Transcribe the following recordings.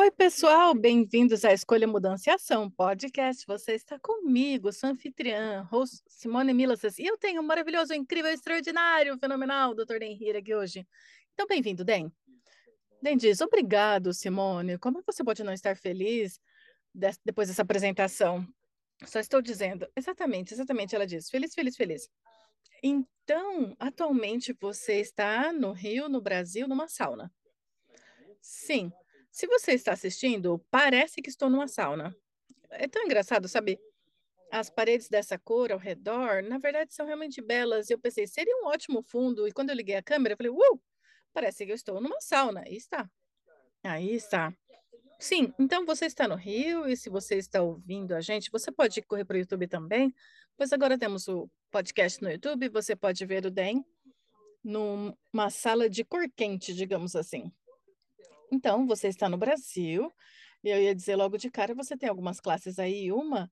Oi, pessoal, bem-vindos à Escolha Mudança e Ação podcast. Você está comigo, sua anfitriã, host Simone Milasas, e eu tenho um maravilhoso, incrível, extraordinário, fenomenal Dr. Den aqui hoje. Então, bem-vindo, Den. Den diz, obrigado, Simone. Como você pode não estar feliz de depois dessa apresentação? Só estou dizendo, exatamente, exatamente, ela diz, feliz, feliz, feliz. Então, atualmente você está no Rio, no Brasil, numa sauna. Sim. Se você está assistindo, parece que estou numa sauna. É tão engraçado, sabe? As paredes dessa cor ao redor, na verdade, são realmente belas. Eu pensei, seria um ótimo fundo. E quando eu liguei a câmera, eu falei, uh, parece que eu estou numa sauna. Aí está. Aí está. Sim, então você está no Rio e se você está ouvindo a gente, você pode correr para o YouTube também, pois agora temos o podcast no YouTube, você pode ver o DEM numa sala de cor quente, digamos assim. Então, você está no Brasil, e eu ia dizer logo de cara, você tem algumas classes aí, uma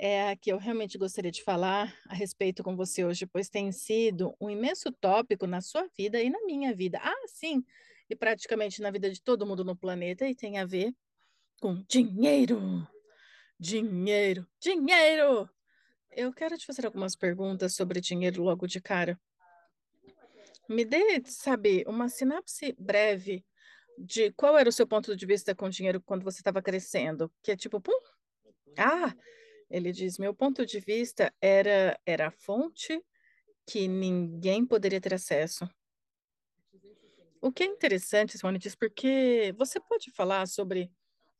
é a que eu realmente gostaria de falar a respeito com você hoje, pois tem sido um imenso tópico na sua vida e na minha vida. Ah, sim, e praticamente na vida de todo mundo no planeta, e tem a ver com dinheiro. Dinheiro, dinheiro! Eu quero te fazer algumas perguntas sobre dinheiro logo de cara. Me dê, sabe, uma sinapse breve de qual era o seu ponto de vista com dinheiro quando você estava crescendo? Que é tipo, pum, ah, ele diz, meu ponto de vista era, era a fonte que ninguém poderia ter acesso. O que é interessante, Simone diz, porque você pode falar sobre,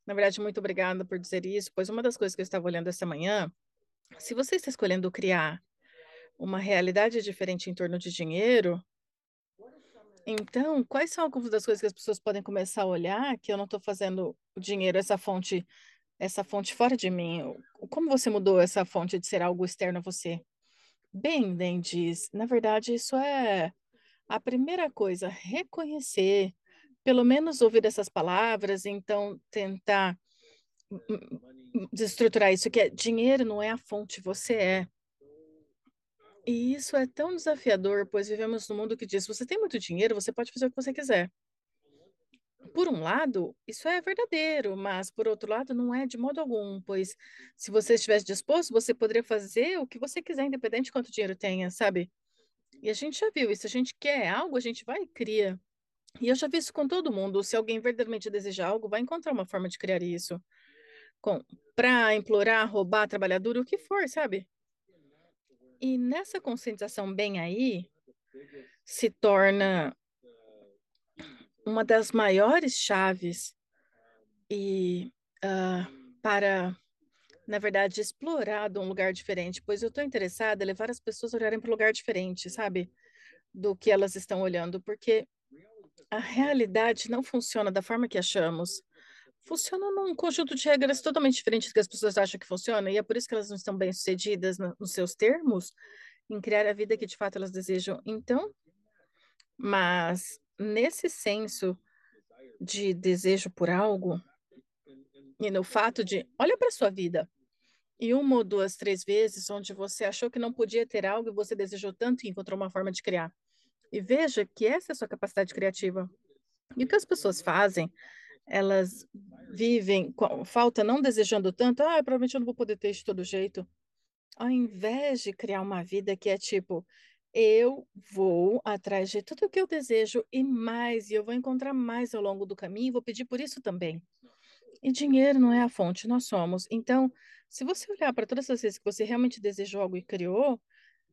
na verdade, muito obrigada por dizer isso, pois uma das coisas que eu estava olhando essa manhã, se você está escolhendo criar uma realidade diferente em torno de dinheiro, então, quais são algumas das coisas que as pessoas podem começar a olhar que eu não estou fazendo o dinheiro, essa fonte, essa fonte fora de mim? Como você mudou essa fonte de ser algo externo a você? Bem, Den diz, na verdade, isso é a primeira coisa, reconhecer, pelo menos ouvir essas palavras, então tentar hum, hum, desestruturar isso, que é dinheiro não é a fonte, você é. E isso é tão desafiador, pois vivemos num mundo que diz: você tem muito dinheiro, você pode fazer o que você quiser. Por um lado, isso é verdadeiro, mas por outro lado, não é de modo algum, pois se você estivesse disposto, você poderia fazer o que você quiser, independente de quanto dinheiro tenha, sabe? E a gente já viu isso, a gente quer algo, a gente vai e cria. E eu já vi isso com todo mundo. Se alguém verdadeiramente deseja algo, vai encontrar uma forma de criar isso. Comprar, implorar, roubar, trabalhar duro, o que for, sabe? E nessa conscientização bem aí, se torna uma das maiores chaves e uh, para, na verdade, explorar um lugar diferente, pois eu estou interessada em levar as pessoas a olharem para um lugar diferente, sabe, do que elas estão olhando, porque a realidade não funciona da forma que achamos funciona num conjunto de regras totalmente diferentes do que as pessoas acham que funciona, e é por isso que elas não estão bem sucedidas no, nos seus termos em criar a vida que de fato elas desejam. Então, mas nesse senso de desejo por algo, e no fato de, olha para sua vida, e uma ou duas, três vezes onde você achou que não podia ter algo e você desejou tanto e encontrou uma forma de criar. E veja que essa é a sua capacidade criativa. E o que as pessoas fazem elas vivem com falta, não desejando tanto, ah, provavelmente eu não vou poder ter de todo jeito. Ao invés de criar uma vida que é tipo, eu vou atrás de tudo o que eu desejo e mais, e eu vou encontrar mais ao longo do caminho, e vou pedir por isso também. E dinheiro não é a fonte, nós somos. Então, se você olhar para todas as vezes que você realmente desejou algo e criou,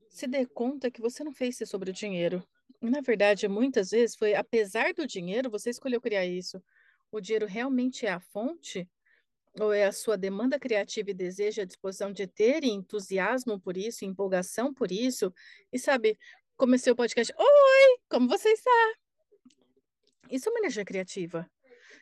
se dê conta que você não fez isso sobre o dinheiro. Na verdade, muitas vezes foi apesar do dinheiro, você escolheu criar isso o dinheiro realmente é a fonte? Ou é a sua demanda criativa e desejo, a disposição de ter e entusiasmo por isso, empolgação por isso? E sabe, comecei o podcast, oi, como você está? Isso é uma energia criativa.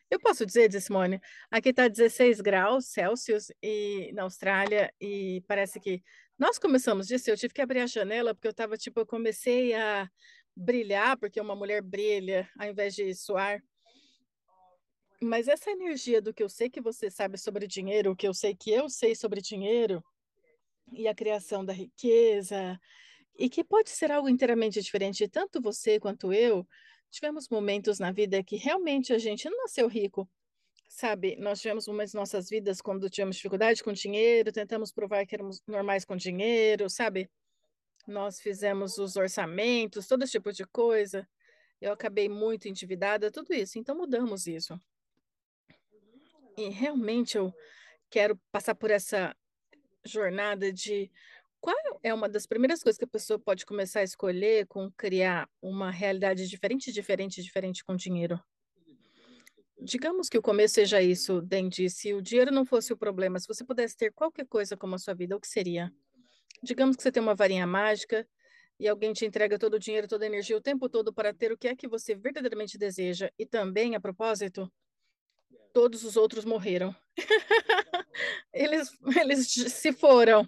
Eu posso dizer, Simone, aqui está 16 graus Celsius e, na Austrália e parece que nós começamos disso. Eu tive que abrir a janela porque eu estava tipo, eu comecei a brilhar porque uma mulher brilha ao invés de suar. Mas essa energia do que eu sei que você sabe sobre dinheiro, o que eu sei que eu sei sobre dinheiro e a criação da riqueza e que pode ser algo inteiramente diferente, tanto você quanto eu tivemos momentos na vida que realmente a gente não nasceu rico, sabe? Nós tivemos momentos em nossas vidas quando tivemos dificuldade com dinheiro, tentamos provar que éramos normais com dinheiro, sabe? Nós fizemos os orçamentos, todo esse tipo de coisa. Eu acabei muito endividada, tudo isso. Então mudamos isso. E realmente eu quero passar por essa jornada de qual é uma das primeiras coisas que a pessoa pode começar a escolher com criar uma realidade diferente, diferente, diferente com dinheiro? Digamos que o começo seja isso, Dendi, se o dinheiro não fosse o problema, se você pudesse ter qualquer coisa como a sua vida, o que seria? Digamos que você tem uma varinha mágica e alguém te entrega todo o dinheiro, toda a energia o tempo todo para ter o que é que você verdadeiramente deseja. E também, a propósito, todos os outros morreram. eles, eles se foram.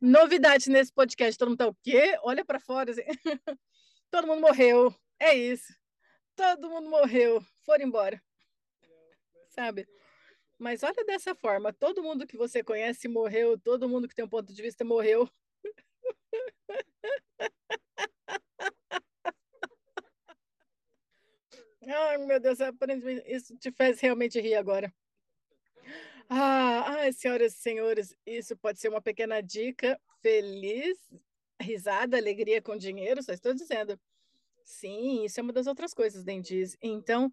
Novidade nesse podcast, todo mundo tá o quê? Olha para fora. Assim. todo mundo morreu. É isso. Todo mundo morreu. Foram embora. Sabe? Mas olha dessa forma, todo mundo que você conhece morreu, todo mundo que tem um ponto de vista morreu. Ai, meu Deus, aparentemente isso te faz realmente rir agora. Ah, ai, senhoras e senhores, isso pode ser uma pequena dica. Feliz, risada, alegria com dinheiro, só estou dizendo. Sim, isso é uma das outras coisas, Dendiz. Então,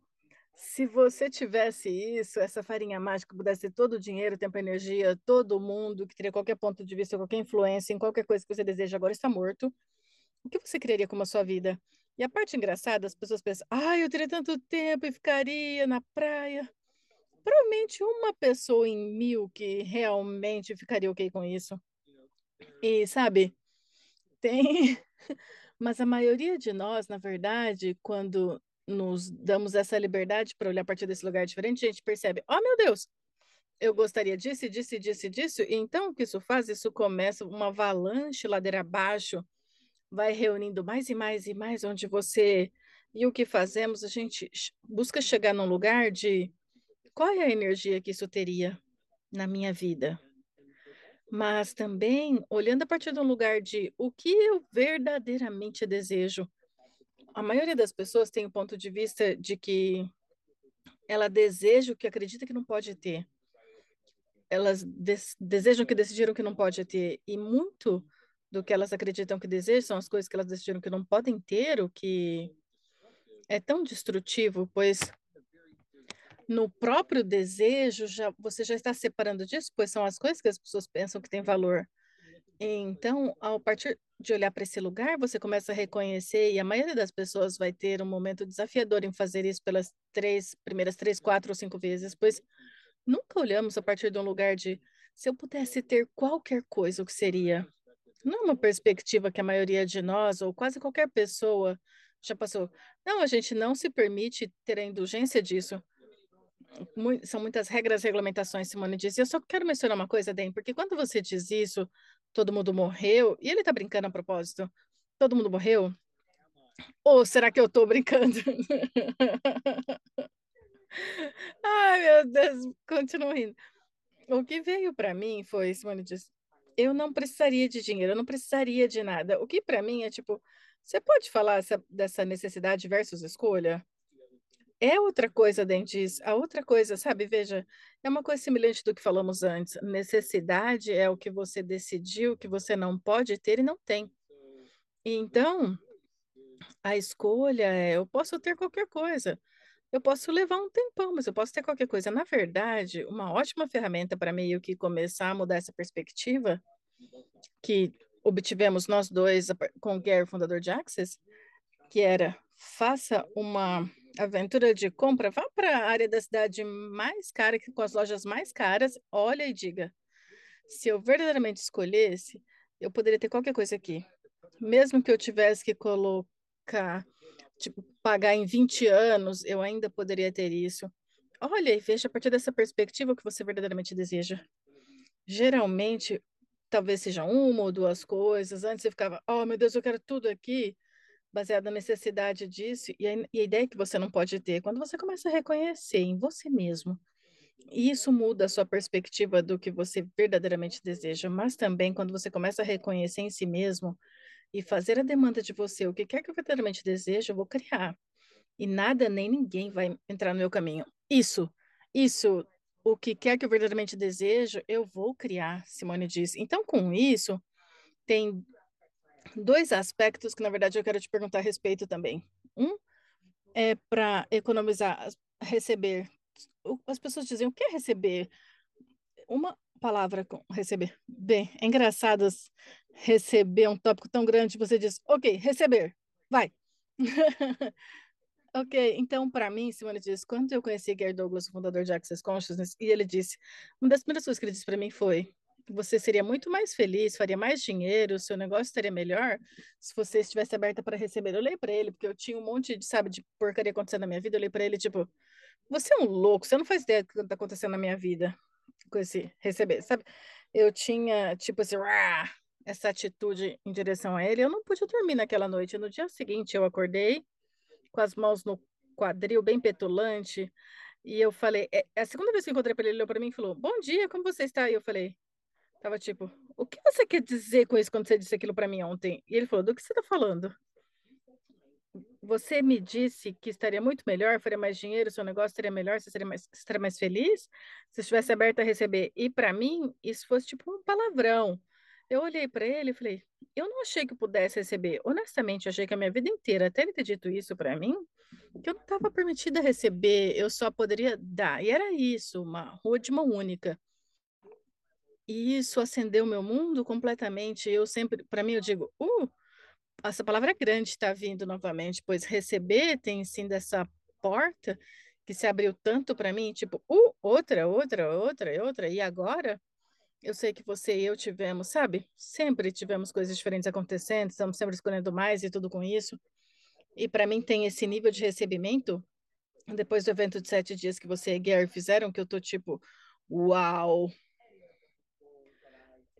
se você tivesse isso, essa farinha mágica, pudesse ter todo o dinheiro, tempo, energia, todo mundo, que teria qualquer ponto de vista, qualquer influência em qualquer coisa que você deseja, agora está morto, o que você criaria como a sua vida? E a parte engraçada, as pessoas pensam, ah, eu teria tanto tempo e ficaria na praia provavelmente uma pessoa em mil que realmente ficaria ok com isso. E, sabe, tem. Mas a maioria de nós, na verdade, quando nos damos essa liberdade para olhar a partir desse lugar diferente, a gente percebe: oh, meu Deus, eu gostaria disso, disso, disso, disso. E então, o que isso faz? Isso começa uma avalanche ladeira abaixo, vai reunindo mais e mais e mais, onde você. E o que fazemos? A gente busca chegar num lugar de qual é a energia que isso teria na minha vida? Mas também olhando a partir de um lugar de o que eu verdadeiramente desejo. A maioria das pessoas tem o um ponto de vista de que ela deseja o que acredita que não pode ter. Elas des desejam que decidiram que não pode ter. E muito do que elas acreditam que desejam são as coisas que elas decidiram que não podem ter, o que é tão destrutivo, pois no próprio desejo, já, você já está separando disso, pois são as coisas que as pessoas pensam que têm valor. Então, ao partir de olhar para esse lugar, você começa a reconhecer, e a maioria das pessoas vai ter um momento desafiador em fazer isso pelas três, primeiras três, quatro ou cinco vezes, pois nunca olhamos a partir de um lugar de se eu pudesse ter qualquer coisa, o que seria? Não é uma perspectiva que a maioria de nós, ou quase qualquer pessoa, já passou. Não, a gente não se permite ter a indulgência disso são muitas regras, regulamentações, Simone diz. Eu só quero mencionar uma coisa, Den, porque quando você diz isso, todo mundo morreu, e ele está brincando a propósito, todo mundo morreu? Ou será que eu estou brincando? Ai, meu Deus, continuo rindo. O que veio para mim foi, Simone diz, eu não precisaria de dinheiro, eu não precisaria de nada. O que para mim é tipo, você pode falar essa, dessa necessidade versus escolha? é outra coisa, Dentis. A outra coisa, sabe, veja, é uma coisa semelhante do que falamos antes. Necessidade é o que você decidiu que você não pode ter e não tem. Então, a escolha é: eu posso ter qualquer coisa. Eu posso levar um tempão, mas eu posso ter qualquer coisa. Na verdade, uma ótima ferramenta para meio que começar a mudar essa perspectiva que obtivemos nós dois com o Gary, fundador de Access, que era faça uma aventura de compra, vá para a área da cidade mais cara, com as lojas mais caras, olha e diga: se eu verdadeiramente escolhesse, eu poderia ter qualquer coisa aqui. Mesmo que eu tivesse que colocar tipo, pagar em 20 anos, eu ainda poderia ter isso. Olha e veja a partir dessa perspectiva o que você verdadeiramente deseja. Geralmente, talvez seja uma ou duas coisas. Antes você ficava, oh meu Deus, eu quero tudo aqui, baseado na necessidade disso. E a, e a ideia que você não pode ter, quando você começa a reconhecer em você mesmo, e isso muda a sua perspectiva do que você verdadeiramente deseja, mas também quando você começa a reconhecer em si mesmo e fazer a demanda de você, o que quer que eu verdadeiramente desejo, eu vou criar. E nada nem ninguém vai entrar no meu caminho. Isso, isso, o que quer que eu verdadeiramente desejo, eu vou criar, Simone diz. Então, com isso, tem dois aspectos que, na verdade, eu quero te perguntar a respeito também. Um é para economizar, receber. As pessoas dizem, o que é receber? Uma palavra com receber. Bem, é engraçado receber um tópico tão grande, você diz, ok, receber, vai. Ok, então, para mim, Simone diz, quando eu conheci Gary Douglas, o fundador de Access Consciousness, e ele disse, uma das primeiras coisas que ele disse para mim foi, você seria muito mais feliz, faria mais dinheiro, seu negócio estaria melhor se você estivesse aberta para receber. Eu olhei para ele, porque eu tinha um monte de, sabe, de porcaria acontecendo na minha vida, eu olhei para ele, tipo, você é um louco, você não faz ideia do que está acontecendo na minha vida com esse receber, sabe? Eu tinha, tipo assim, essa atitude em direção a ele, eu não pude dormir naquela noite. No dia seguinte, eu acordei, com as mãos no quadril, bem petulante. E eu falei, é, é a segunda vez que eu encontrei ele, ele olhou para mim e falou: Bom dia, como você está? E eu falei, tava tipo, o que você quer dizer com isso quando você disse aquilo para mim ontem? E ele falou: Do que você está falando? Você me disse que estaria muito melhor, faria mais dinheiro, seu negócio seria melhor, você seria mais, estaria mais feliz se estivesse aberto a receber. E para mim, isso fosse tipo um palavrão. Eu olhei para ele e falei: eu não achei que pudesse receber. Honestamente, achei que a minha vida inteira, até ele ter dito isso para mim, que eu não estava permitida receber, eu só poderia dar. E era isso, uma rua de mão única. E isso acendeu meu mundo completamente. Eu sempre, para mim, eu digo, uh, essa palavra é grande está vindo novamente, pois receber tem sim dessa porta que se abriu tanto para mim, tipo, uh, outra, outra, outra, outra, e agora? Eu sei que você e eu tivemos, sabe? Sempre tivemos coisas diferentes acontecendo, estamos sempre escolhendo mais e tudo com isso. E para mim tem esse nível de recebimento, depois do evento de sete dias que você e Gary fizeram, que eu tô tipo, uau!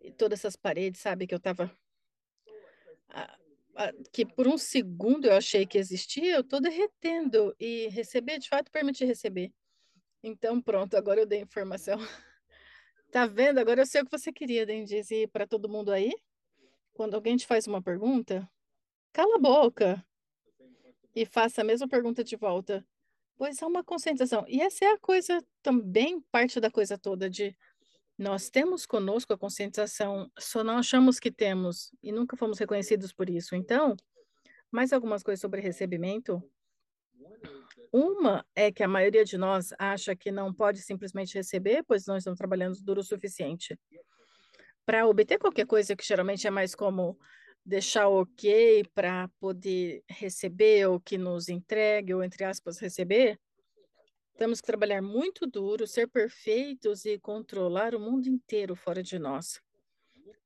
E todas essas paredes, sabe, que eu tava. Que por um segundo eu achei que existia, eu tô derretendo. E receber, de fato, permite receber. Então, pronto, agora eu dei informação. Tá vendo? Agora eu sei o que você queria, Denise, e para todo mundo aí. Quando alguém te faz uma pergunta, cala a boca e faça a mesma pergunta de volta. Pois é uma concentração. E essa é a coisa também, parte da coisa toda de nós temos conosco a conscientização, só não achamos que temos e nunca fomos reconhecidos por isso. Então, mais algumas coisas sobre recebimento. Uma é que a maioria de nós acha que não pode simplesmente receber, pois não estamos trabalhando duro o suficiente. Para obter qualquer coisa, que geralmente é mais como deixar ok para poder receber ou que nos entregue, ou entre aspas, receber, temos que trabalhar muito duro, ser perfeitos e controlar o mundo inteiro fora de nós,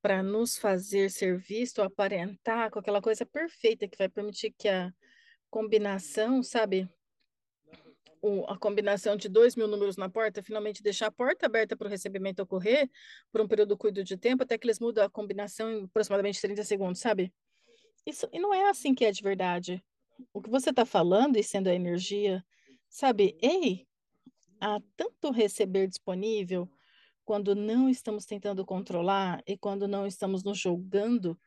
para nos fazer ser visto, aparentar com aquela coisa perfeita que vai permitir que a combinação, sabe, o, a combinação de dois mil números na porta, finalmente deixar a porta aberta para o recebimento ocorrer por um período curto de tempo, até que eles mudam a combinação em aproximadamente 30 segundos, sabe? Isso, e não é assim que é de verdade. O que você está falando e sendo a energia, sabe? Ei, há tanto receber disponível quando não estamos tentando controlar e quando não estamos nos julgando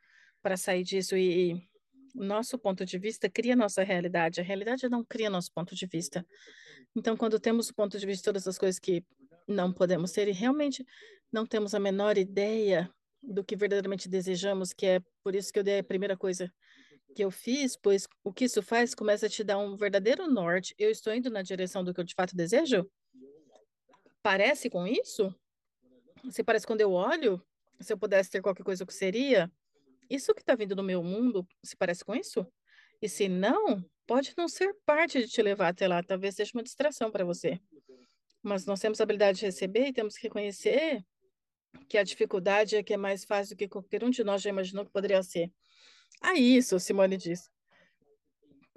para sair disso e nosso ponto de vista cria nossa realidade, a realidade não cria nosso ponto de vista. Então, quando temos o ponto de vista de todas as coisas que não podemos ter e realmente não temos a menor ideia do que verdadeiramente desejamos, que é por isso que eu dei a primeira coisa que eu fiz, pois o que isso faz começa a te dar um verdadeiro norte. Eu estou indo na direção do que eu de fato desejo? Parece com isso? Se parece quando eu olho, se eu pudesse ter qualquer coisa, o que seria? Isso que está vindo no meu mundo se parece com isso? E se não, pode não ser parte de te levar até lá, talvez seja uma distração para você. Mas nós temos a habilidade de receber e temos que reconhecer que a dificuldade é que é mais fácil do que qualquer um de nós já imaginou que poderia ser. Ah, isso, Simone diz.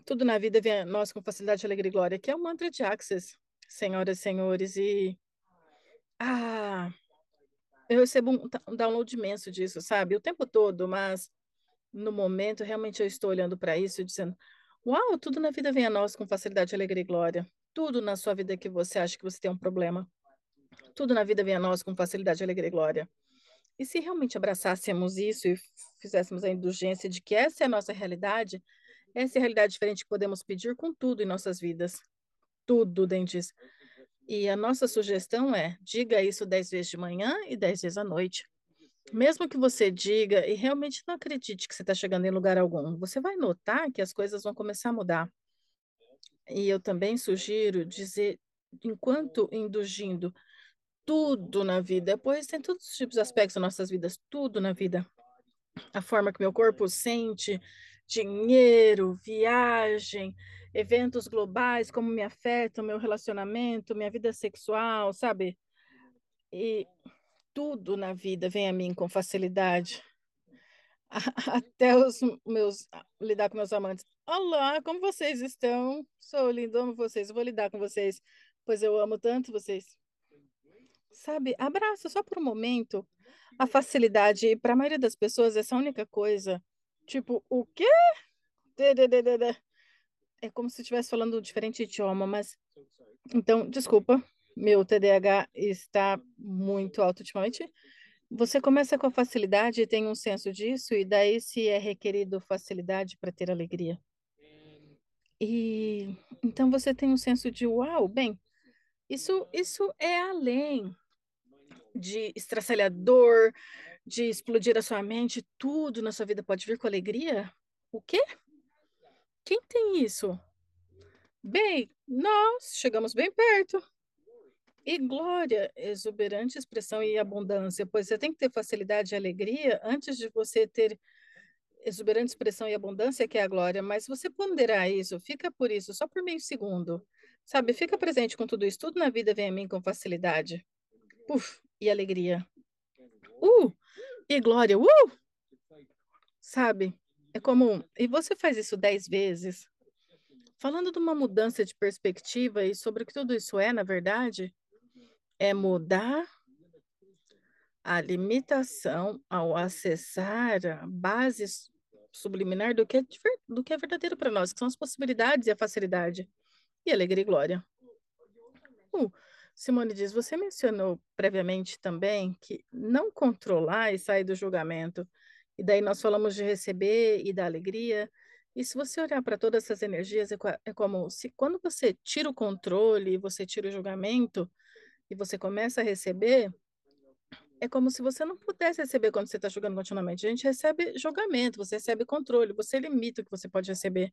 Tudo na vida vem a nós com facilidade, alegria e glória, que é o mantra de Access, senhoras e senhores. E. Ah! Eu recebo um, um download imenso disso, sabe? O tempo todo, mas no momento, realmente eu estou olhando para isso dizendo: Uau, tudo na vida vem a nós com facilidade, alegria e glória. Tudo na sua vida que você acha que você tem um problema. Tudo na vida vem a nós com facilidade, alegria e glória. E se realmente abraçássemos isso e fizéssemos a indulgência de que essa é a nossa realidade, essa é a realidade diferente que podemos pedir com tudo em nossas vidas. Tudo, Dentes. E a nossa sugestão é: diga isso dez vezes de manhã e dez vezes à noite. Mesmo que você diga e realmente não acredite que você está chegando em lugar algum, você vai notar que as coisas vão começar a mudar. E eu também sugiro dizer, enquanto induzindo tudo na vida, pois tem todos os tipos de aspectos das nossas vidas, tudo na vida. A forma que meu corpo sente, dinheiro, viagem, eventos globais, como me afetam, meu relacionamento, minha vida sexual, sabe? E tudo na vida vem a mim com facilidade. Até os meus lidar com meus amantes. Olá, como vocês estão? Sou lindo, amo vocês. vou lidar com vocês, pois eu amo tanto vocês. Sabe, abraça só por um momento a facilidade. Para a maioria das pessoas, essa única coisa. Tipo, o quê? É como se estivesse falando um diferente idioma, mas. Então, desculpa, meu TDAH está muito alto ultimamente. Você começa com a facilidade tem um senso disso, e daí se é requerido facilidade para ter alegria. E então você tem um senso de uau, bem, isso, isso é além de estraçalhador, de explodir a sua mente, tudo na sua vida pode vir com alegria? O quê? Quem tem isso? Bem, nós chegamos bem perto. E glória, exuberante expressão e abundância, pois você tem que ter facilidade e alegria antes de você ter exuberante expressão e abundância, que é a glória, mas você ponderar isso, fica por isso, só por meio segundo, sabe? Fica presente com tudo isso, tudo na vida vem a mim com facilidade. Puf, e alegria. Uh! E glória, uh! Sabe? É comum. E você faz isso dez vezes. Falando de uma mudança de perspectiva e sobre o que tudo isso é, na verdade, é mudar a limitação ao acessar a base subliminar do que é, do que é verdadeiro para nós, que são as possibilidades e a facilidade, e alegria e glória. Uh, Simone diz, você mencionou previamente também que não controlar e sair do julgamento, e daí nós falamos de receber e da alegria, e se você olhar para todas essas energias, é, é como se quando você tira o controle, você tira o julgamento, e você começa a receber, é como se você não pudesse receber quando você está jogando continuamente. A gente recebe julgamento, você recebe controle, você limita o que você pode receber.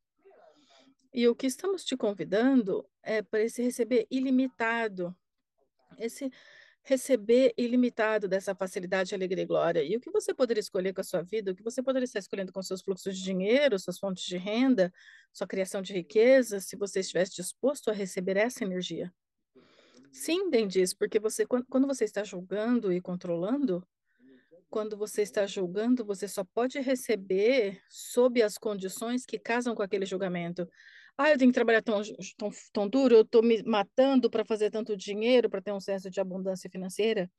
E o que estamos te convidando é para esse receber ilimitado, esse receber ilimitado dessa facilidade, alegria e glória. E o que você poderia escolher com a sua vida, o que você poderia estar escolhendo com seus fluxos de dinheiro, suas fontes de renda, sua criação de riqueza, se você estivesse disposto a receber essa energia. Sim, Dendis, porque você quando você está julgando e controlando, quando você está julgando, você só pode receber sob as condições que casam com aquele julgamento. Ah, eu tenho que trabalhar tão, tão, tão duro, eu estou me matando para fazer tanto dinheiro, para ter um senso de abundância financeira.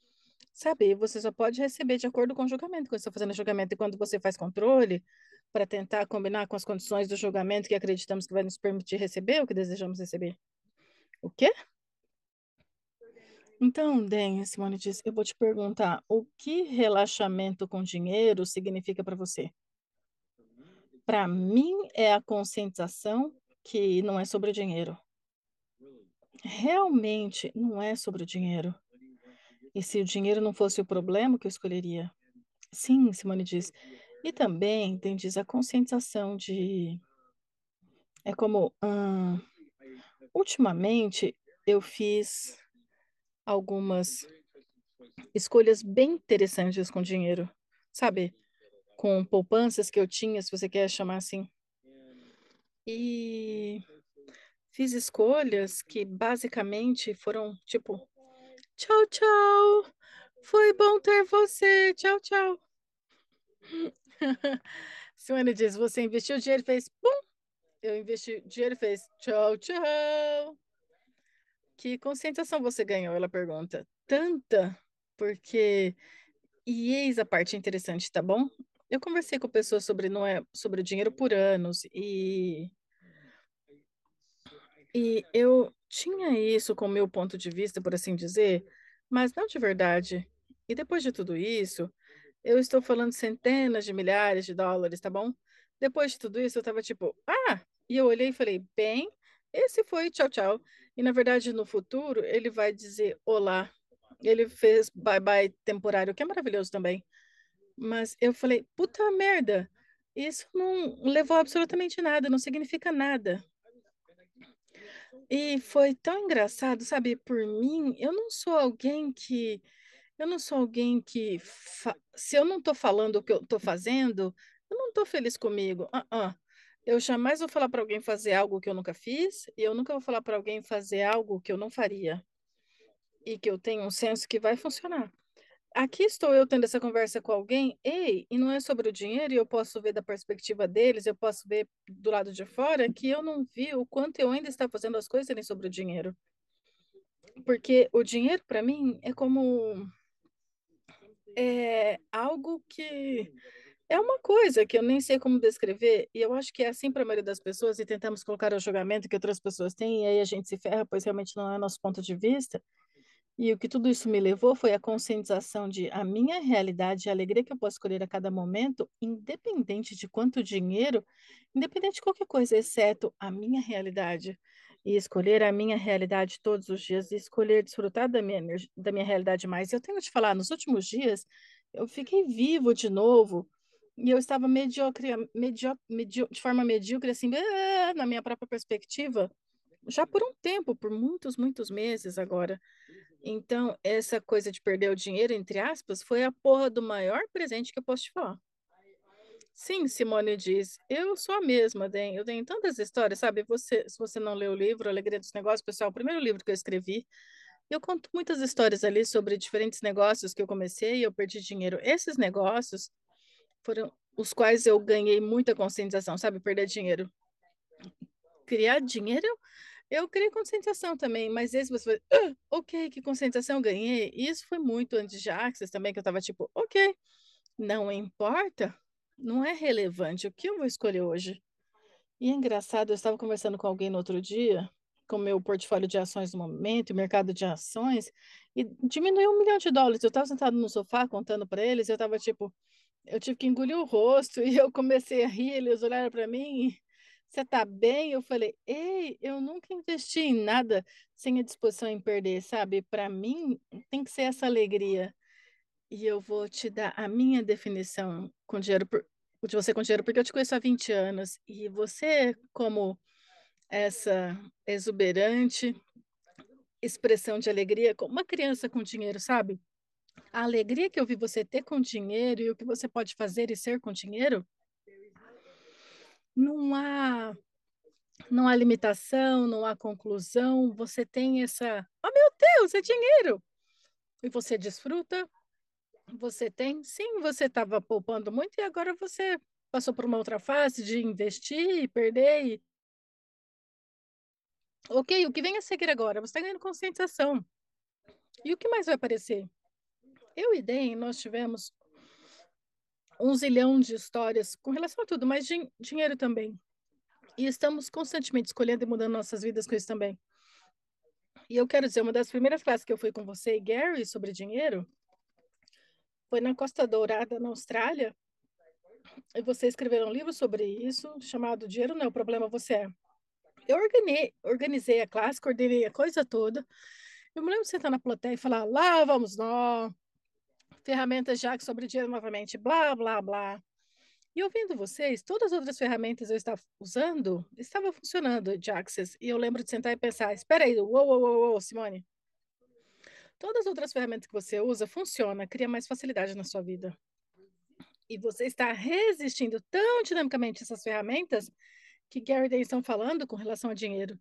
Sabe, você só pode receber de acordo com o julgamento, quando você está fazendo julgamento. E quando você faz controle, para tentar combinar com as condições do julgamento que acreditamos que vai nos permitir receber o que desejamos receber. O quê? Então, Den, Simone diz, eu vou te perguntar, o que relaxamento com dinheiro significa para você? Para mim, é a conscientização que não é sobre dinheiro. Realmente não é sobre o dinheiro. E se o dinheiro não fosse o problema, que eu escolheria? Sim, Simone diz. E também tem diz a conscientização de. É como. Hum, ultimamente, eu fiz algumas escolhas bem interessantes com dinheiro, sabe? Com poupanças que eu tinha, se você quer chamar assim. E fiz escolhas que basicamente foram tipo: tchau, tchau, foi bom ter você, tchau, tchau. Simone diz: você investiu dinheiro fez pum, eu investi dinheiro fez tchau, tchau. Que conscientização você ganhou? Ela pergunta. Tanta, porque. E eis a parte interessante, tá bom? Eu conversei com pessoas sobre, não é, sobre dinheiro por anos e. E eu tinha isso como meu ponto de vista, por assim dizer, mas não de verdade. E depois de tudo isso, eu estou falando centenas de milhares de dólares, tá bom? Depois de tudo isso, eu tava tipo, ah! E eu olhei e falei, bem, esse foi tchau, tchau. E na verdade, no futuro, ele vai dizer olá. Ele fez bye bye temporário, que é maravilhoso também. Mas eu falei, puta merda, isso não levou absolutamente nada, não significa nada. E foi tão engraçado, sabe? Por mim, eu não sou alguém que. Eu não sou alguém que. Fa... Se eu não estou falando o que eu estou fazendo, eu não estou feliz comigo. Uh -uh. Eu jamais vou falar para alguém fazer algo que eu nunca fiz, e eu nunca vou falar para alguém fazer algo que eu não faria. E que eu tenho um senso que vai funcionar. Aqui estou eu tendo essa conversa com alguém, ei, e não é sobre o dinheiro, e eu posso ver da perspectiva deles, eu posso ver do lado de fora que eu não vi o quanto eu ainda estava fazendo as coisas nem sobre o dinheiro. Porque o dinheiro, para mim, é como. É algo que é uma coisa que eu nem sei como descrever, e eu acho que é assim para a maioria das pessoas, e tentamos colocar o julgamento que outras pessoas têm, e aí a gente se ferra, pois realmente não é nosso ponto de vista. E o que tudo isso me levou foi a conscientização de a minha realidade, a alegria que eu posso escolher a cada momento, independente de quanto dinheiro, independente de qualquer coisa, exceto a minha realidade. E escolher a minha realidade todos os dias, e escolher desfrutar da minha, da minha realidade mais. Eu tenho que te falar, nos últimos dias, eu fiquei vivo de novo, e eu estava mediocre, medio, de forma medíocre, assim, na minha própria perspectiva, já por um tempo, por muitos, muitos meses agora. Então, essa coisa de perder o dinheiro, entre aspas, foi a porra do maior presente que eu posso te falar. Sim, Simone diz, eu sou a mesma, Den. Eu tenho tantas histórias, sabe? Você, se você não leu o livro Alegria dos Negócios, pessoal, o primeiro livro que eu escrevi, eu conto muitas histórias ali sobre diferentes negócios que eu comecei e eu perdi dinheiro. Esses negócios foram os quais eu ganhei muita conscientização, sabe? Perder dinheiro. Criar dinheiro, eu criei conscientização também, mas esse você foi, ah, ok, que conscientização eu ganhei. Isso foi muito antes de Access também, que eu tava tipo, ok, não importa, não é relevante, o que eu vou escolher hoje? E é engraçado, eu estava conversando com alguém no outro dia, com o meu portfólio de ações no momento, mercado de ações, e diminuiu um milhão de dólares. Eu estava sentado no sofá contando para eles, eu estava tipo, eu tive que engolir o rosto e eu comecei a rir, eles olharam para mim, você tá bem? Eu falei, ei, eu nunca investi em nada sem a disposição em perder, sabe? Para mim, tem que ser essa alegria. E eu vou te dar a minha definição com dinheiro de você com dinheiro, porque eu te conheço há 20 anos e você, como essa exuberante expressão de alegria, como uma criança com dinheiro, sabe? a alegria que eu vi você ter com dinheiro e o que você pode fazer e ser com dinheiro, não há não há limitação, não há conclusão, você tem essa, oh meu Deus, é dinheiro. E você desfruta, você tem, sim, você estava poupando muito e agora você passou por uma outra fase de investir e perder. E... Ok, o que vem a seguir agora? Você está ganhando conscientização. E o que mais vai aparecer? Eu e Den, nós tivemos um zilhão de histórias com relação a tudo, mas din dinheiro também. E estamos constantemente escolhendo e mudando nossas vidas com isso também. E eu quero dizer, uma das primeiras classes que eu fui com você e Gary sobre dinheiro foi na Costa Dourada, na Austrália. E você escreveu um livro sobre isso, chamado Dinheiro Não é o Problema, Você é. Eu organizei, organizei a classe, coordenei a coisa toda. Eu me lembro de sentar na plateia e falar, lá vamos nós, ferramentas já sobre dinheiro novamente, blá, blá, blá. E ouvindo vocês, todas as outras ferramentas eu estava usando, estava funcionando de Access. E eu lembro de sentar e pensar, espera aí, uou, uou, uou, uou, Simone. Todas as outras ferramentas que você usa funcionam, cria mais facilidade na sua vida. E você está resistindo tão dinamicamente essas ferramentas que Gary Day estão falando com relação a dinheiro.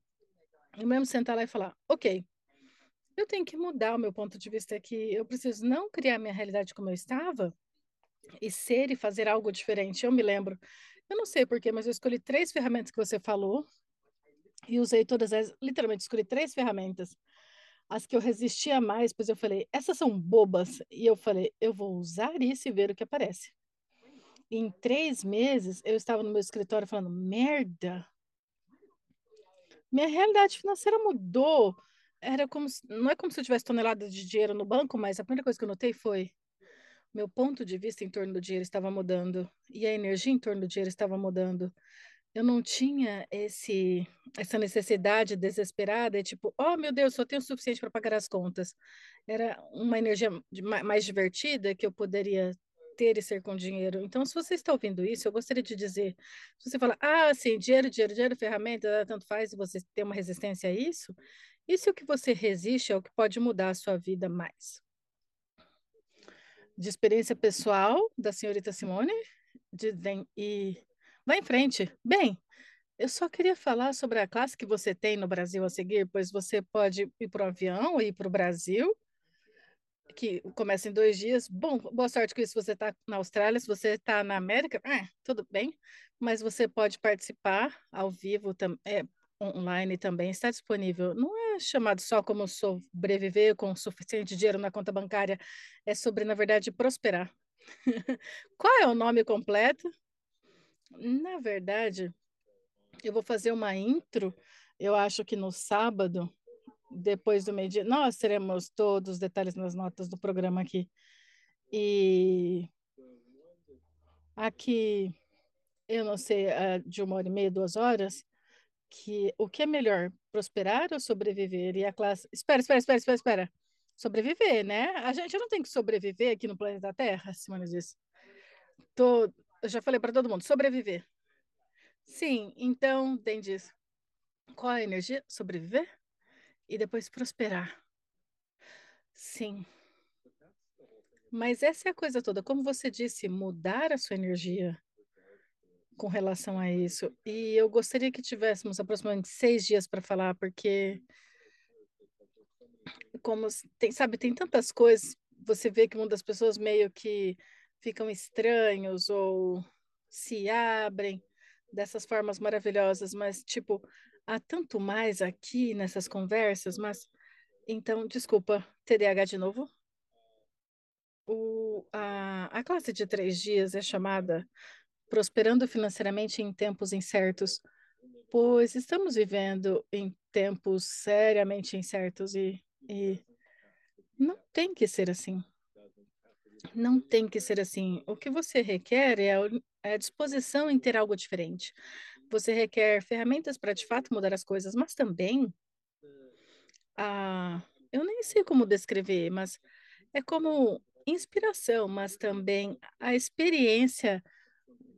Eu mesmo sentar lá e falar, ok, eu tenho que mudar o meu ponto de vista aqui. Eu preciso não criar minha realidade como eu estava e ser e fazer algo diferente. Eu me lembro, Eu não sei porquê, mas eu escolhi três ferramentas que você falou e usei todas as, literalmente escolhi três ferramentas. As que eu resistia mais, pois eu falei, essas são bobas. E eu falei, eu vou usar isso e ver o que aparece. Em três meses, eu estava no meu escritório falando, merda, minha realidade financeira mudou. Era como se, não é como se eu tivesse toneladas de dinheiro no banco, mas a primeira coisa que eu notei foi meu ponto de vista em torno do dinheiro estava mudando e a energia em torno do dinheiro estava mudando. Eu não tinha esse essa necessidade desesperada, tipo, oh meu Deus, só tenho o suficiente para pagar as contas. Era uma energia mais divertida que eu poderia ter e ser com dinheiro. Então, se você está ouvindo isso, eu gostaria de dizer, se você fala, ah, sim, dinheiro, dinheiro, dinheiro, ferramenta, tanto faz, e você tem uma resistência a isso, isso é o que você resiste é o que pode mudar a sua vida mais de experiência pessoal da senhorita Simone de, e vai em frente. Bem, eu só queria falar sobre a classe que você tem no Brasil a seguir, pois você pode ir para o avião e ir para o Brasil, que começa em dois dias. Bom, boa sorte com isso. Se você está na Austrália, se você está na América, é, tudo bem, mas você pode participar ao vivo é, online também está disponível. Não é chamado só como sobreviver com suficiente dinheiro na conta bancária, é sobre, na verdade, prosperar. Qual é o nome completo? Na verdade, eu vou fazer uma intro, eu acho que no sábado, depois do meio-dia, nós teremos todos os detalhes nas notas do programa aqui. E aqui, eu não sei, de uma hora e meia, duas horas, que o que é melhor, prosperar ou sobreviver? E a classe. Espera, espera, espera, espera, espera. Sobreviver, né? A gente não tem que sobreviver aqui no planeta Terra, Simone disse. Tô... Eu já falei para todo mundo, sobreviver. Sim, então, diz. Qual a energia? Sobreviver e depois prosperar. Sim. Mas essa é a coisa toda. Como você disse, mudar a sua energia com relação a isso. E eu gostaria que tivéssemos aproximadamente seis dias para falar, porque como tem, sabe, tem tantas coisas, você vê que muitas pessoas meio que ficam estranhos ou se abrem dessas formas maravilhosas, mas tipo, há tanto mais aqui nessas conversas, mas então, desculpa, TDAH de novo. O, a, a classe de três dias é chamada prosperando financeiramente em tempos incertos, pois estamos vivendo em tempos seriamente incertos e, e não tem que ser assim. Não tem que ser assim. O que você requer é a é disposição em ter algo diferente. Você requer ferramentas para de fato mudar as coisas, mas também a, eu nem sei como descrever, mas é como inspiração, mas também a experiência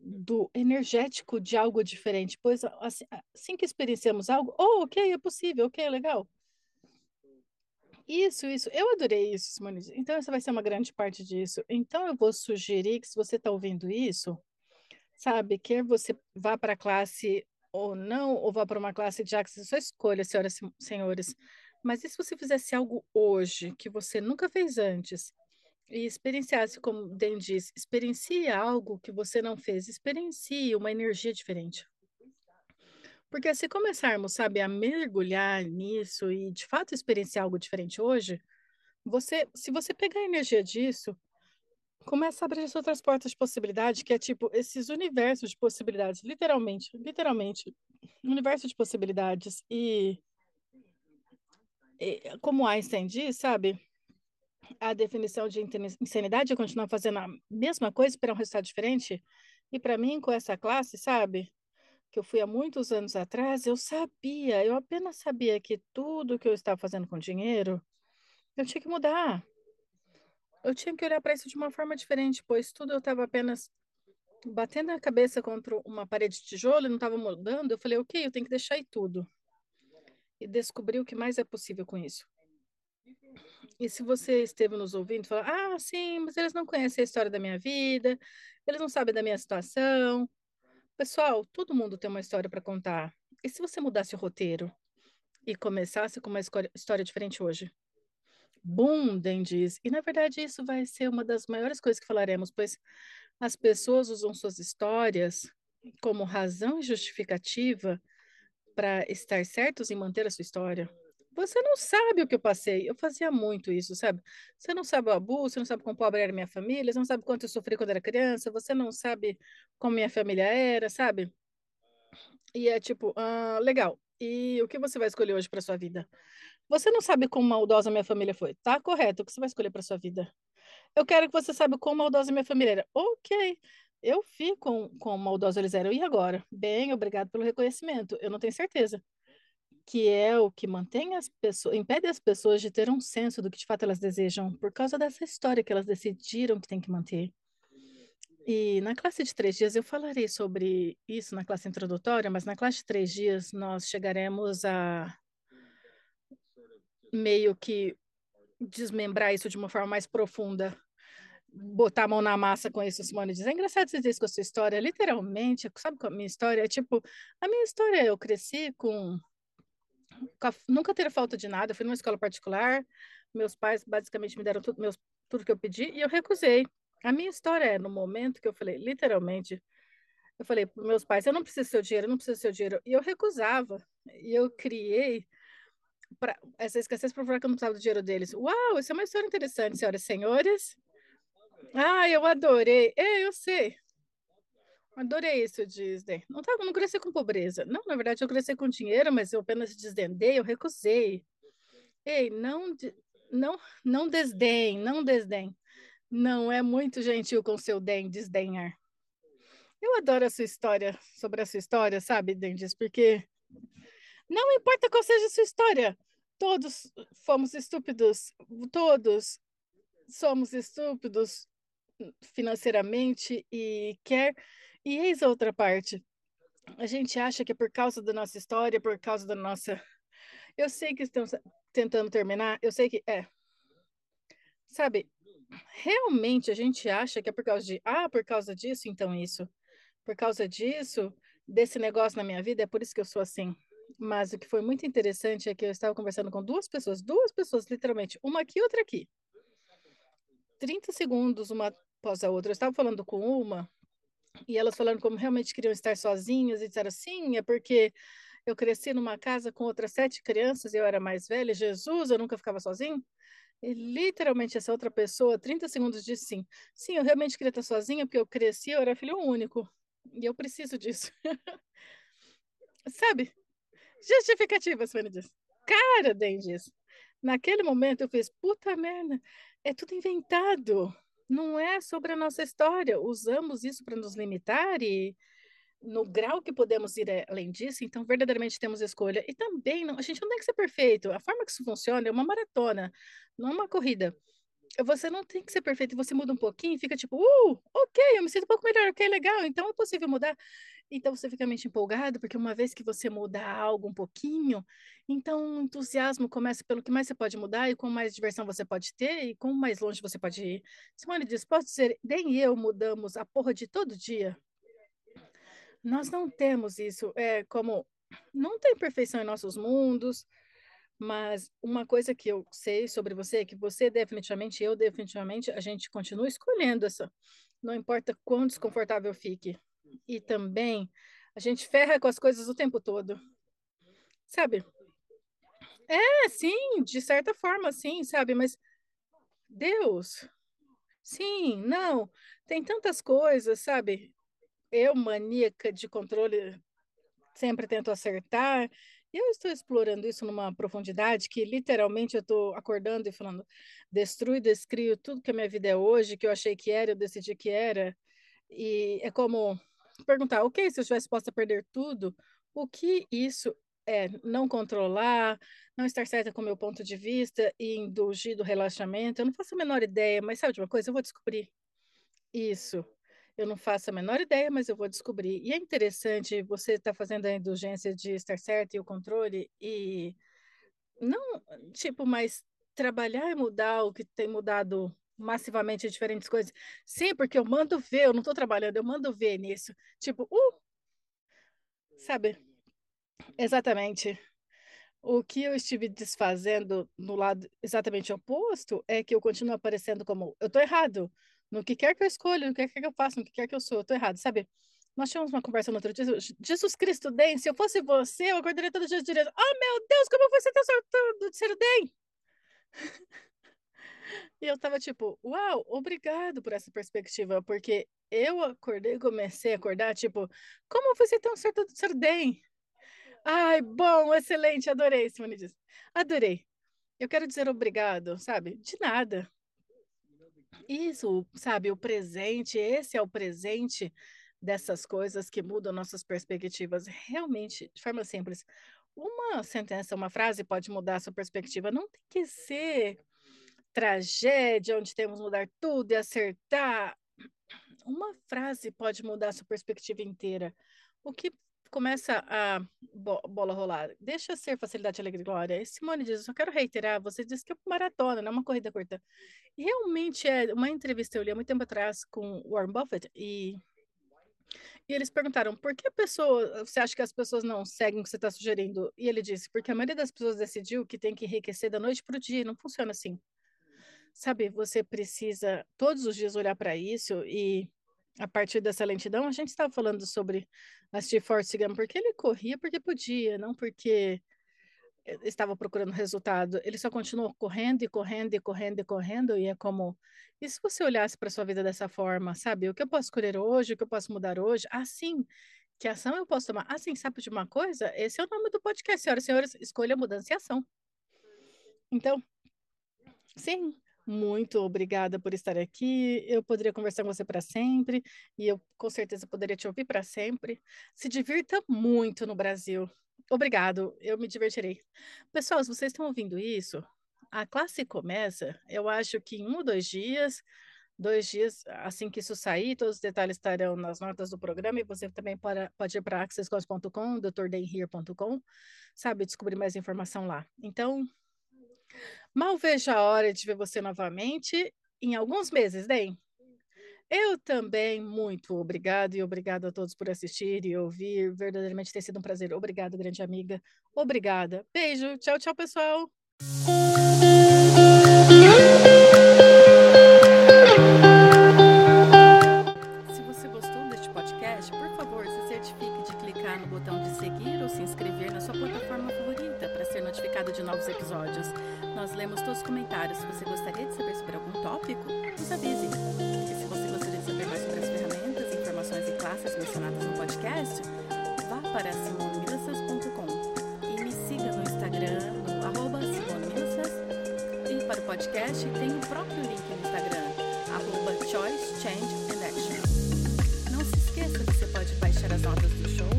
do energético de algo diferente, pois assim, assim que experienciamos algo, oh, ok, é possível, ok, é legal. Isso, isso, eu adorei isso, Simone. Então, essa vai ser uma grande parte disso. Então, eu vou sugerir que, se você está ouvindo isso, sabe, quer você vá para a classe ou não, ou vá para uma classe de Axis, sua escolha, senhoras e senhores. Mas e se você fizesse algo hoje que você nunca fez antes? E experienciasse, como Den diz, experiencie algo que você não fez, experiencie uma energia diferente. Porque se começarmos, sabe, a mergulhar nisso e de fato experienciar algo diferente hoje, você, se você pegar a energia disso, começa a abrir as outras portas de possibilidade, que é tipo esses universos de possibilidades, literalmente, literalmente, universo de possibilidades e, e como Einstein diz, sabe, a definição de insanidade continuar fazendo a mesma coisa, esperar um resultado diferente. E para mim, com essa classe, sabe, que eu fui há muitos anos atrás, eu sabia, eu apenas sabia que tudo que eu estava fazendo com dinheiro, eu tinha que mudar. Eu tinha que olhar para isso de uma forma diferente, pois tudo eu estava apenas batendo a cabeça contra uma parede de tijolo e não estava mudando. Eu falei, ok, eu tenho que deixar aí tudo. E descobri o que mais é possível com isso. E se você esteve nos ouvindo, fala, ah, sim, mas eles não conhecem a história da minha vida, eles não sabem da minha situação. Pessoal, todo mundo tem uma história para contar. E se você mudasse o roteiro e começasse com uma história diferente hoje? Boom, Den diz. E na verdade isso vai ser uma das maiores coisas que falaremos, pois as pessoas usam suas histórias como razão e justificativa para estar certos em manter a sua história. Você não sabe o que eu passei. Eu fazia muito isso, sabe? Você não sabe o abuso, você não sabe como pobre era minha família, você não sabe quanto eu sofri quando era criança, você não sabe como minha família era, sabe? E é tipo, ah, legal. E o que você vai escolher hoje para sua vida? Você não sabe como maldosa minha família foi. Tá correto. O que você vai escolher para sua vida? Eu quero que você saiba quão maldosa minha família era. Ok. Eu vi com, com maldosa eles eram. E agora? Bem, obrigado pelo reconhecimento. Eu não tenho certeza que é o que mantém as pessoas, impede as pessoas de ter um senso do que de fato elas desejam, por causa dessa história que elas decidiram que tem que manter. E na classe de três dias eu falarei sobre isso na classe introdutória, mas na classe de três dias nós chegaremos a meio que desmembrar isso de uma forma mais profunda, botar a mão na massa com isso, Simone diz. É engraçado você dizer isso com a sua história, literalmente, sabe com a minha história? É tipo, a minha história, eu cresci com nunca ter falta de nada. Eu fui numa escola particular, meus pais basicamente me deram tudo, meus, tudo que eu pedi e eu recusei. A minha história é no momento que eu falei, literalmente, eu falei para meus pais: eu não preciso do seu dinheiro, eu não preciso do seu dinheiro. E eu recusava. E eu criei para essa escassez para provar que eu não precisava do dinheiro deles. Uau, isso é uma história interessante, senhoras e senhores. Ah, eu adorei. É, eu sei. Adorei isso, Disney. Não, tava, não cresci com pobreza. Não, na verdade, eu cresci com dinheiro, mas eu apenas desdendei, eu recusei. Ei, não, não, não desdém, não desdém. Não é muito gentil com seu den, desdenhar. Eu adoro a sua história, sobre a sua história, sabe, Dendes? Porque não importa qual seja a sua história, todos fomos estúpidos, todos somos estúpidos financeiramente e quer e eis a outra parte. A gente acha que é por causa da nossa história, por causa da nossa. Eu sei que estamos tentando terminar, eu sei que é. Sabe, realmente a gente acha que é por causa de. Ah, por causa disso, então isso. Por causa disso, desse negócio na minha vida, é por isso que eu sou assim. Mas o que foi muito interessante é que eu estava conversando com duas pessoas, duas pessoas, literalmente, uma aqui e outra aqui. 30 segundos, uma após a outra. Eu estava falando com uma e elas falando como realmente queriam estar sozinhas e disseram assim, é porque eu cresci numa casa com outras sete crianças, e eu era mais velha, Jesus, eu nunca ficava sozinho. E literalmente essa outra pessoa, 30 segundos, disse sim. Sim, eu realmente queria estar sozinha porque eu cresci, eu era filho único. E eu preciso disso. Sabe? Justificativa, Suene diz. Cara, Den diz. Naquele momento eu fiz, puta merda, é tudo inventado não é sobre a nossa história. Usamos isso para nos limitar e no grau que podemos ir além disso, então verdadeiramente temos escolha. E também, não, a gente não tem que ser perfeito. A forma que isso funciona é uma maratona, não uma corrida. Você não tem que ser perfeito, você muda um pouquinho fica tipo, uh, ok, eu me sinto um pouco melhor, ok, legal, então é possível mudar. Então você fica mente empolgado, porque uma vez que você muda algo um pouquinho, então o entusiasmo começa pelo que mais você pode mudar e com mais diversão você pode ter e com mais longe você pode ir. Simone diz: posso dizer, nem eu mudamos a porra de todo dia. Nós não temos isso. É como não tem perfeição em nossos mundos, mas uma coisa que eu sei sobre você é que você definitivamente, eu definitivamente, a gente continua escolhendo essa. Não importa quão desconfortável fique e também a gente ferra com as coisas o tempo todo. Sabe? É, sim, de certa forma, sim, sabe? Mas Deus, sim, não, tem tantas coisas, sabe? Eu, maníaca de controle, sempre tento acertar. E eu estou explorando isso numa profundidade que literalmente eu estou acordando e falando: destruo e descrio tudo que a minha vida é hoje, que eu achei que era, eu decidi que era. E é como perguntar, ok, se eu estivesse posta a perder tudo, o que isso é não controlar, não estar certa com o meu ponto de vista e indulgir do relaxamento? Eu não faço a menor ideia, mas sabe de uma coisa? Eu vou descobrir isso. Eu não faço a menor ideia, mas eu vou descobrir. E é interessante você estar tá fazendo a indulgência de estar certo e o controle e não, tipo, mas trabalhar e mudar o que tem mudado massivamente diferentes coisas. Sim, porque eu mando ver, eu não estou trabalhando, eu mando ver nisso. Tipo, uh, sabe? Exatamente. O que eu estive desfazendo no lado exatamente oposto é que eu continuo aparecendo como eu estou errado no que quer que eu escolha, no que quer que eu faça, no que quer que eu sou, eu estou errado, sabe? Nós tínhamos uma conversa no outro dia. Jesus Cristo DEM, se eu fosse você, eu acordaria todo dia direto. Oh, meu Deus, como você tá sortudo de ser o DEM? E eu tava tipo, uau, obrigado por essa perspectiva, porque eu acordei, comecei a acordar, tipo, como você tão certo de ser DEM? Ai, bom, excelente, adorei, Simone disse. Adorei. Eu quero dizer obrigado, sabe? De nada. Isso, sabe, o presente, esse é o presente dessas coisas que mudam nossas perspectivas. Realmente, de forma simples, uma sentença, uma frase pode mudar a sua perspectiva. Não tem que ser tragédia, onde temos mudar tudo e acertar. Uma frase pode mudar sua perspectiva inteira. O que começa a bola rolar. Deixa ser facilidade, alegria e glória. E Simone diz, eu só quero reiterar, você disse que é uma maratona, não é uma corrida curta. Realmente é uma entrevista eu li há muito tempo atrás com Warren Buffett e e eles perguntaram, por que a pessoa, você acha que as pessoas não seguem o que você está sugerindo? E ele disse, porque a maioria das pessoas decidiu que tem que enriquecer da noite para o dia, não funciona assim. Sabe, você precisa todos os dias olhar para isso e a partir dessa lentidão, a gente estava falando sobre a Steve Forrest Gump, porque ele corria porque podia, não porque estava procurando resultado. Ele só continuou correndo e correndo e correndo e correndo, e é como. E se você olhasse para sua vida dessa forma, sabe? O que eu posso escolher hoje, o que eu posso mudar hoje? Assim, que ação eu posso tomar? Assim, sabe de uma coisa? Esse é o nome do podcast, senhoras e senhores, escolha, mudança e ação. Então, sim, muito obrigada por estar aqui. Eu poderia conversar com você para sempre e eu com certeza poderia te ouvir para sempre. Se divirta muito no Brasil. Obrigado, eu me divertirei. Pessoal, se vocês estão ouvindo isso, a classe começa, eu acho que em um ou dois dias, dois dias, assim que isso sair, todos os detalhes estarão nas notas do programa e você também pode, ir para accesscos.com, drdenhere.com, sabe, descobrir mais informação lá. Então, Mal vejo a hora de ver você novamente em alguns meses, bem. Eu também, muito obrigado e obrigado a todos por assistir e ouvir. Verdadeiramente tem sido um prazer. Obrigado, grande amiga. Obrigada. Beijo. Tchau, tchau, pessoal. Comentários. Se você gostaria de saber sobre algum tópico, nos avise. E se você gostaria de saber mais sobre as ferramentas, informações e classes mencionadas no podcast, vá para simonemilsas.com e me siga no Instagram, no arroba E para o podcast, tem o próprio link no Instagram, arroba Choice, Change and Action. Não se esqueça que você pode baixar as notas do show